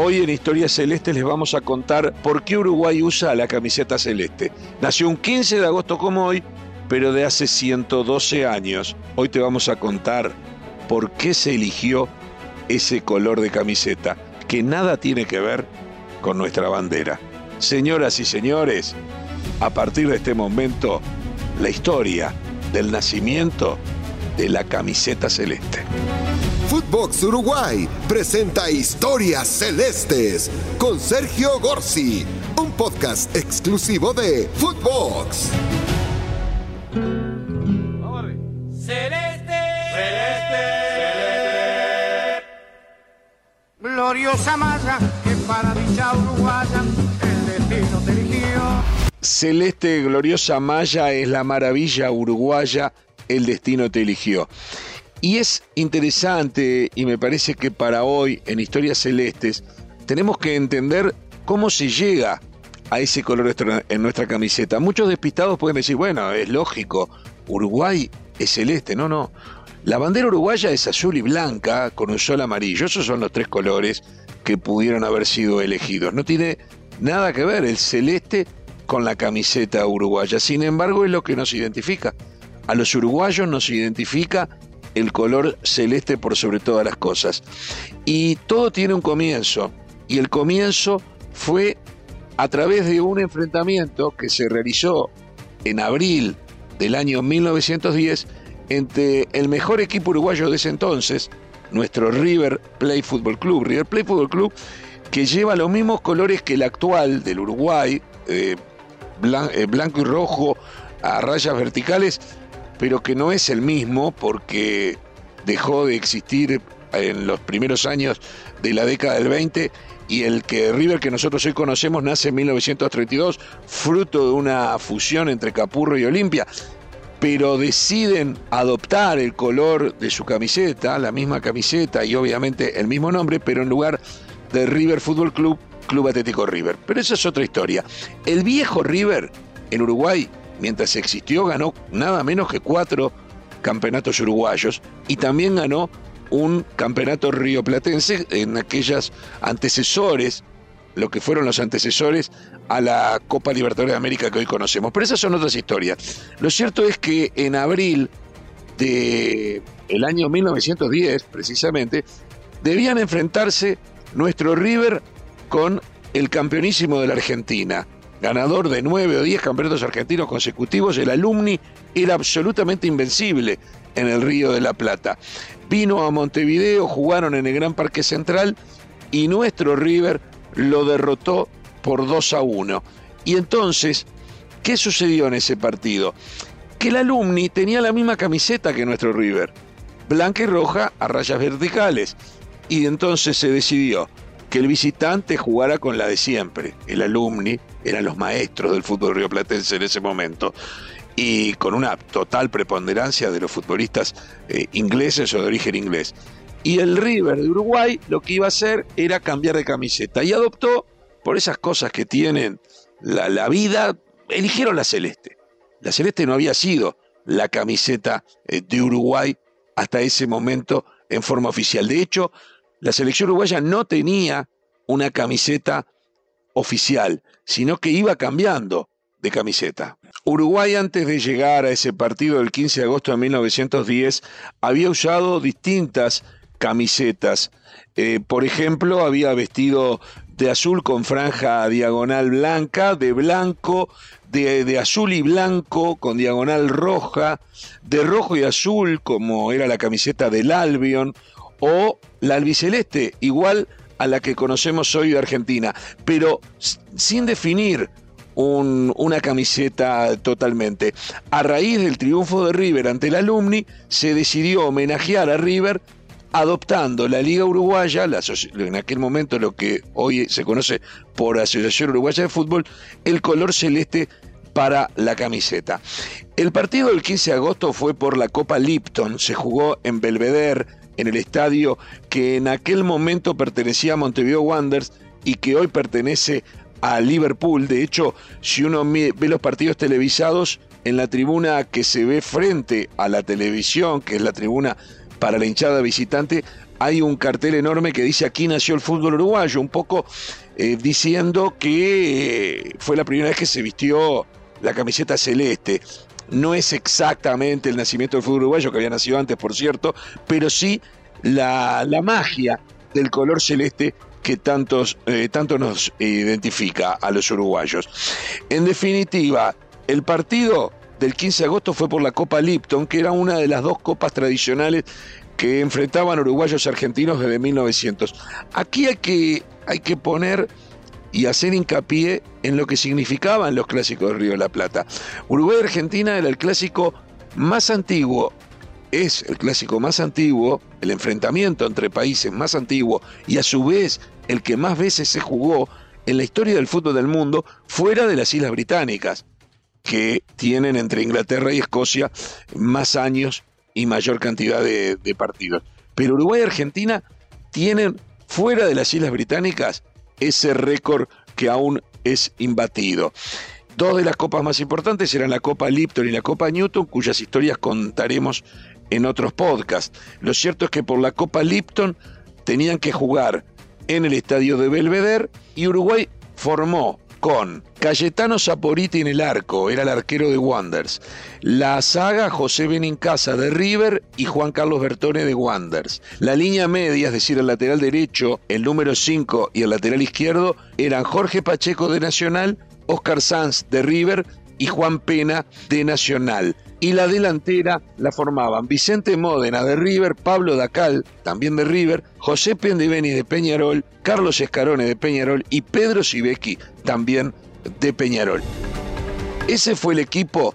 Hoy en Historia Celeste les vamos a contar por qué Uruguay usa la camiseta celeste. Nació un 15 de agosto como hoy, pero de hace 112 años. Hoy te vamos a contar por qué se eligió ese color de camiseta, que nada tiene que ver con nuestra bandera. Señoras y señores, a partir de este momento, la historia del nacimiento de la camiseta celeste. Footbox Uruguay presenta Historias Celestes con Sergio Gorsi, un podcast exclusivo de Footbox. Celeste, celeste, celeste. Gloriosa malla que para dicha uruguaya el destino te eligió. Celeste Gloriosa Maya es la maravilla uruguaya, el destino te eligió. Y es interesante y me parece que para hoy en Historias Celestes tenemos que entender cómo se llega a ese color en nuestra camiseta. Muchos despistados pueden decir, bueno, es lógico, Uruguay es celeste. No, no. La bandera uruguaya es azul y blanca con un sol amarillo. Esos son los tres colores que pudieron haber sido elegidos. No tiene nada que ver el celeste con la camiseta uruguaya. Sin embargo, es lo que nos identifica. A los uruguayos nos identifica el color celeste por sobre todas las cosas. Y todo tiene un comienzo. Y el comienzo fue a través de un enfrentamiento que se realizó en abril del año 1910 entre el mejor equipo uruguayo de ese entonces, nuestro River Play Football Club. River Play Football Club que lleva los mismos colores que el actual del Uruguay, eh, eh, blanco y rojo a rayas verticales, pero que no es el mismo porque dejó de existir en los primeros años de la década del 20 y el que River que nosotros hoy conocemos nace en 1932, fruto de una fusión entre Capurro y Olimpia, pero deciden adoptar el color de su camiseta, la misma camiseta y obviamente el mismo nombre, pero en lugar de River Fútbol Club, Club Atlético River. Pero esa es otra historia. El viejo River en Uruguay mientras existió, ganó nada menos que cuatro campeonatos uruguayos y también ganó un campeonato rioplatense en aquellas antecesores, lo que fueron los antecesores a la Copa Libertadores de América que hoy conocemos. Pero esas son otras historias. Lo cierto es que en abril de el año 1910, precisamente, debían enfrentarse nuestro River con el campeonísimo de la Argentina, ganador de nueve o diez campeonatos argentinos consecutivos, el alumni era absolutamente invencible en el Río de la Plata. Vino a Montevideo, jugaron en el Gran Parque Central y nuestro River lo derrotó por 2 a 1. Y entonces, ¿qué sucedió en ese partido? Que el alumni tenía la misma camiseta que nuestro River, blanca y roja a rayas verticales. Y entonces se decidió que el visitante jugara con la de siempre. El alumni eran los maestros del fútbol rioplatense en ese momento. Y con una total preponderancia de los futbolistas eh, ingleses o de origen inglés. Y el River de Uruguay lo que iba a hacer era cambiar de camiseta. Y adoptó, por esas cosas que tienen la, vida, eligieron la celeste. La celeste no había sido la camiseta eh, de Uruguay hasta ese momento en forma oficial. De hecho, la selección uruguaya no tenía una camiseta oficial, sino que iba cambiando de camiseta. Uruguay antes de llegar a ese partido del 15 de agosto de 1910 había usado distintas camisetas. Eh, por ejemplo, había vestido de azul con franja diagonal blanca, de blanco, de, de, azul y blanco con diagonal roja, de rojo y azul como era la camiseta del Albion, o la albiceleste, igual a la que conocemos hoy de Argentina, pero sin definir una camiseta totalmente. A raíz del triunfo de River ante el Alumni, se decidió homenajear a River adoptando la Liga Uruguaya, en aquel momento lo que hoy se conoce por Asociación Uruguaya de Fútbol, el color celeste para la camiseta. El partido del 15 de agosto fue por la Copa Lipton, se jugó en Belvedere, en el estadio que en aquel momento pertenecía a Montevideo Wanderers y que hoy pertenece a Liverpool. De hecho, si uno ve los partidos televisados, en la tribuna que se ve frente a la televisión, que es la tribuna para la hinchada visitante, hay un cartel enorme que dice aquí nació el fútbol uruguayo, un poco eh, diciendo que eh, fue la primera vez que se vistió la camiseta celeste. No es exactamente el nacimiento del fútbol uruguayo, que había nacido antes, por cierto, pero sí la, magia del color celeste que tantos, eh, tanto nos identifica a los uruguayos. En definitiva, el partido del 15 de agosto fue por la Copa Lipton, que era una de las dos copas tradicionales que enfrentaban uruguayos y argentinos desde 1900. Aquí hay que, hay que poner y hacer hincapié en lo que significaban los clásicos del Río de la Plata. Uruguay-Argentina era el clásico más antiguo, es el clásico más antiguo, el enfrentamiento entre países más antiguo y a su vez el que más veces se jugó en la historia del fútbol del mundo fuera de las Islas Británicas, que tienen entre Inglaterra y Escocia más años y mayor cantidad de, partidos. Pero Uruguay y Argentina tienen fuera de las Islas Británicas ese récord que aún es imbatido. Dos de las copas más importantes eran la Copa Lipton y la Copa Newton, cuyas historias contaremos en otros podcasts. Lo cierto es que por la Copa Lipton tenían que jugar en el estadio de Belvedere y Uruguay formó con Cayetano Saporiti en el arco, era el arquero de Wanders. La saga José Benincasa de River y Juan Carlos Bertone de Wanders. La línea media, es decir, el lateral derecho, el número 5 y el lateral izquierdo, eran Jorge Pacheco de Nacional, Oscar Sanz de River y Juan Pena de Nacional y la delantera la formaban Vicente Módena de River, Pablo Dacal, también de River, José Pendiveni de Peñarol, Carlos Escarone de Peñarol y Pedro Sibeki también de Peñarol. Ese fue el equipo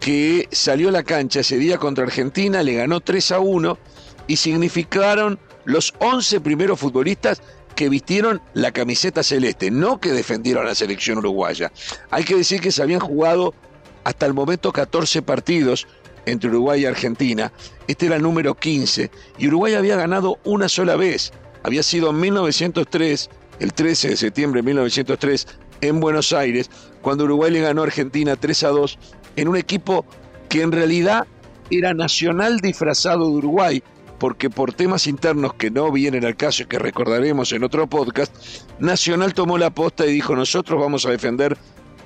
que salió a la cancha ese día contra Argentina, le ganó 3 a 1 y significaron los 11 primeros futbolistas que vistieron la camiseta celeste, no que defendieron a la selección uruguaya. Hay que decir que se habían jugado hasta el momento 14 partidos entre Uruguay y Argentina. Este era el número 15 y Uruguay había ganado una sola vez. Había sido en 1903, el 13 de septiembre de 1903, en Buenos Aires, cuando Uruguay le ganó a Argentina 3 a 2 en un equipo que en realidad era nacional disfrazado de Uruguay, porque por temas internos que no vienen al caso y que recordaremos en otro podcast, Nacional tomó la posta y dijo nosotros vamos a defender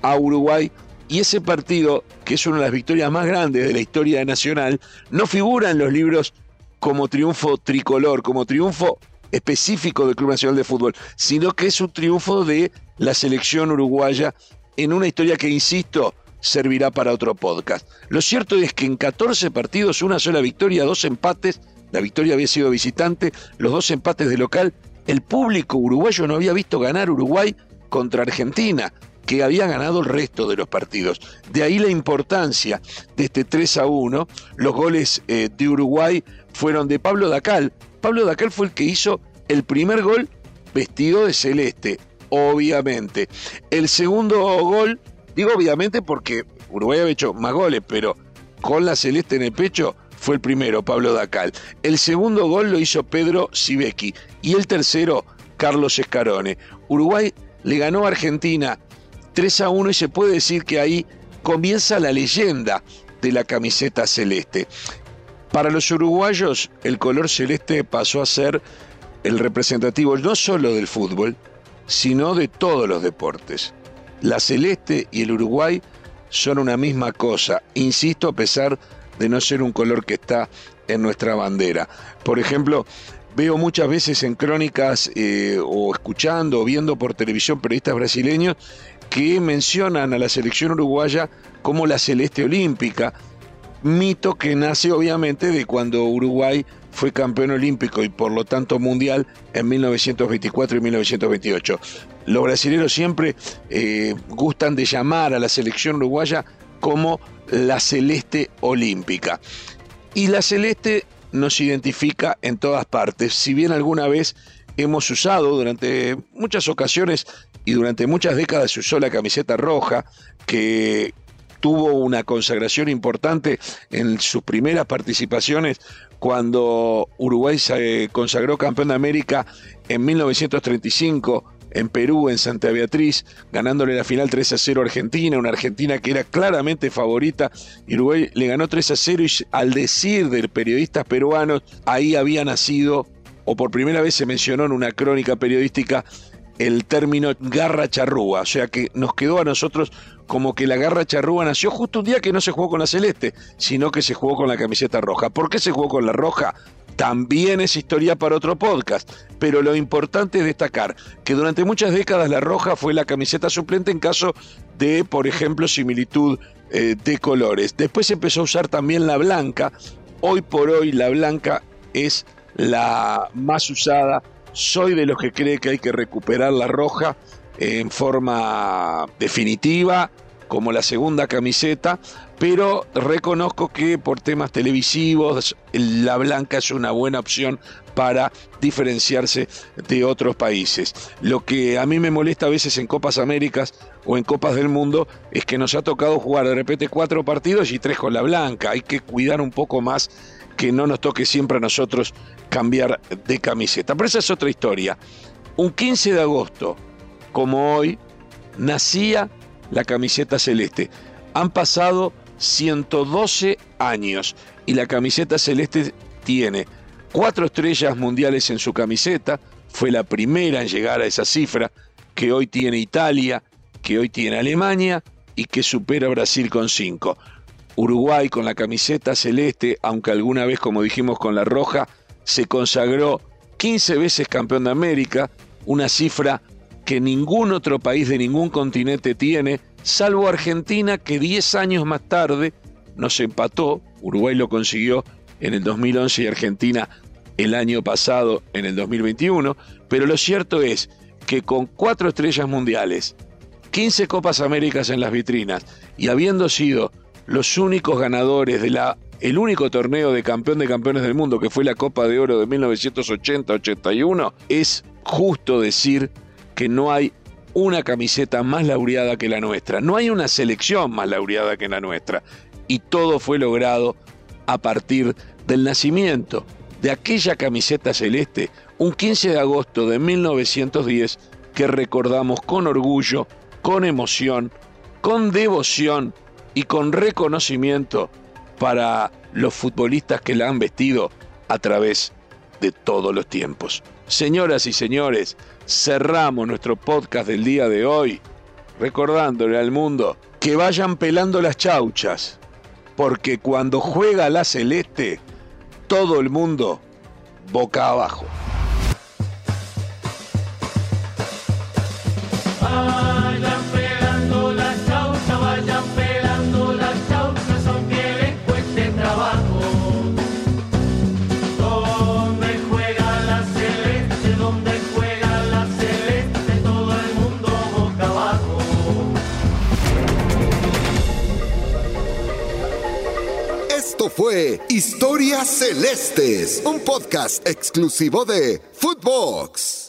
a Uruguay y ese partido, que es una de las victorias más grandes de la historia de Nacional, no figura en los libros como triunfo tricolor, como triunfo específico del Club Nacional de Fútbol, sino que es un triunfo de la selección uruguaya en una historia que, insisto, servirá para otro podcast. Lo cierto es que en 14 partidos, una sola victoria, dos empates, la victoria había sido visitante, los dos empates de local, el público uruguayo no había visto ganar Uruguay contra Argentina que había ganado el resto de los partidos. De ahí la importancia de este 3 a 1. Los goles eh, de Uruguay fueron de Pablo Dacal. Pablo Dacal fue el que hizo el primer gol vestido de celeste, obviamente. El segundo gol, digo obviamente porque Uruguay había hecho más goles, pero con la celeste en el pecho fue el primero, Pablo Dacal. El segundo gol lo hizo Pedro Sibeki y el tercero, Carlos Escarone. Uruguay le ganó a Argentina 3 a 1 y se puede decir que ahí comienza la leyenda de la camiseta celeste. Para los uruguayos el color celeste pasó a ser el representativo no solo del fútbol, sino de todos los deportes. La celeste y el Uruguay son una misma cosa, insisto, a pesar de no ser un color que está en nuestra bandera. Por ejemplo, veo muchas veces en crónicas eh, o escuchando o viendo por televisión periodistas brasileños que mencionan a la selección uruguaya como la celeste olímpica, mito que nace obviamente de cuando Uruguay fue campeón olímpico y por lo tanto mundial en 1924 y 1928. Los brasileños siempre eh, gustan de llamar a la selección uruguaya como la celeste olímpica. Y la celeste nos identifica en todas partes, si bien alguna vez hemos usado durante muchas ocasiones y durante muchas décadas se usó la camiseta roja, que tuvo una consagración importante en sus primeras participaciones cuando Uruguay se consagró campeón de América en 1935 en Perú, en Santa Beatriz, ganándole la final 3 a 0 a Argentina, una Argentina que era claramente favorita. Uruguay le ganó 3 a 0 y al decir de periodistas peruanos, ahí había nacido o por primera vez se mencionó en una crónica periodística el término garra charrúa, o sea que nos quedó a nosotros como que la garra charrúa nació justo un día que no se jugó con la celeste, sino que se jugó con la camiseta roja. ¿Por qué se jugó con la roja? También es historia para otro podcast, pero lo importante es destacar que durante muchas décadas la roja fue la camiseta suplente en caso de, por ejemplo, similitud eh, de colores. Después se empezó a usar también la blanca. Hoy por hoy la blanca es la más usada. Soy de los que cree que hay que recuperar la roja en forma definitiva como la segunda camiseta, pero reconozco que por temas televisivos la blanca es una buena opción para diferenciarse de otros países. Lo que a mí me molesta a veces en Copas Américas o en Copas del Mundo es que nos ha tocado jugar de repente cuatro partidos y tres con la blanca. Hay que cuidar un poco más que no nos toque siempre a nosotros cambiar de camiseta. Pero esa es otra historia. Un 15 de agosto, como hoy, nacía la camiseta celeste. Han pasado 112 años y la camiseta celeste tiene cuatro estrellas mundiales en su camiseta, fue la primera en llegar a esa cifra que hoy tiene Italia, que hoy tiene Alemania y que supera a Brasil con cinco. Uruguay con la camiseta celeste, aunque alguna vez, como dijimos, con la roja, se consagró 15 veces campeón de América, una cifra que ningún otro país de ningún continente tiene, salvo Argentina que 10 años más tarde nos empató, Uruguay lo consiguió en el 2011 y Argentina el año pasado en el 2021, pero lo cierto es que con cuatro estrellas mundiales, 15 Copas Américas en las vitrinas y habiendo sido los únicos ganadores de la el único torneo de campeón de campeones del mundo que fue la Copa de Oro de 1980-81, es justo decir que no hay una camiseta más laureada que la nuestra, no hay una selección más laureada que la nuestra. Y todo fue logrado a partir del nacimiento de aquella camiseta celeste, un 15 de agosto de 1910, que recordamos con orgullo, con emoción, con devoción y con reconocimiento para los futbolistas que la han vestido a través de todos los tiempos. Señoras y señores, cerramos nuestro podcast del día de hoy recordándole al mundo que vayan pelando las chauchas, porque cuando juega la celeste, todo el mundo boca abajo. Historias Celestes, un podcast exclusivo de Footbox.